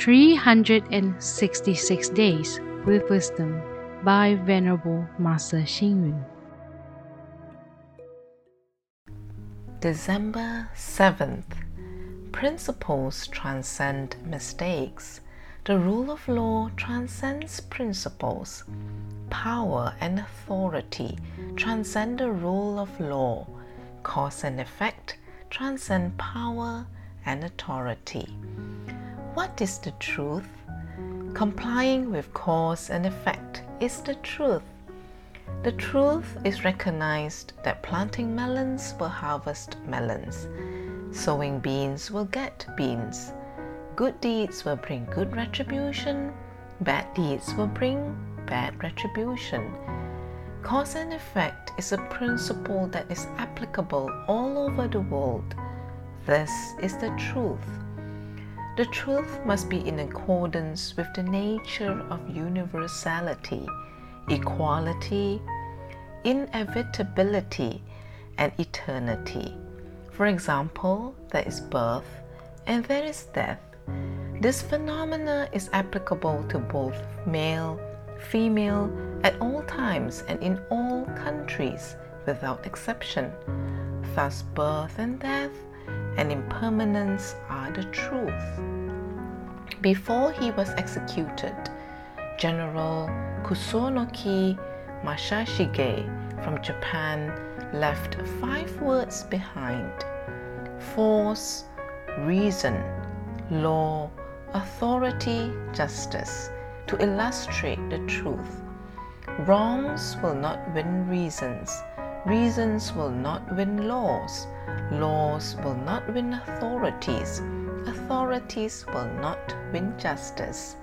366 Days with Wisdom by Venerable Master Hsing Yun. December 7th. Principles transcend mistakes. The rule of law transcends principles. Power and authority transcend the rule of law. Cause and effect transcend power and authority. What is the truth? Complying with cause and effect is the truth. The truth is recognized that planting melons will harvest melons, sowing beans will get beans. Good deeds will bring good retribution, bad deeds will bring bad retribution. Cause and effect is a principle that is applicable all over the world. This is the truth. The truth must be in accordance with the nature of universality, equality, inevitability, and eternity. For example, there is birth and there is death. This phenomena is applicable to both male, female, at all times and in all countries without exception. Thus, birth and death and impermanence are the truth. Before he was executed, General Kusunoki Masashige from Japan left five words behind force, reason, law, authority, justice to illustrate the truth. Wrongs will not win reasons, reasons will not win laws Laws will not win authorities. Authorities will not win justice.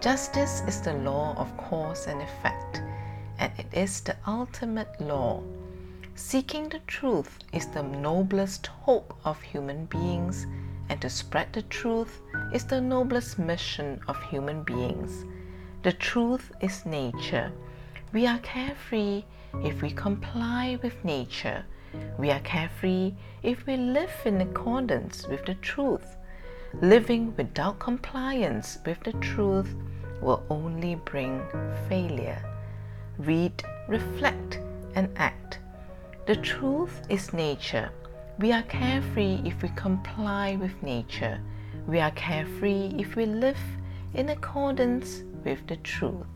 Justice is the law of cause and effect, and it is the ultimate law. Seeking the truth is the noblest hope of human beings, and to spread the truth is the noblest mission of human beings. The truth is nature. We are carefree if we comply with nature we are carefree if we live in accordance with the truth. Living without compliance with the truth will only bring failure. Read, reflect, and act. The truth is nature. We are carefree if we comply with nature. We are carefree if we live in accordance with the truth.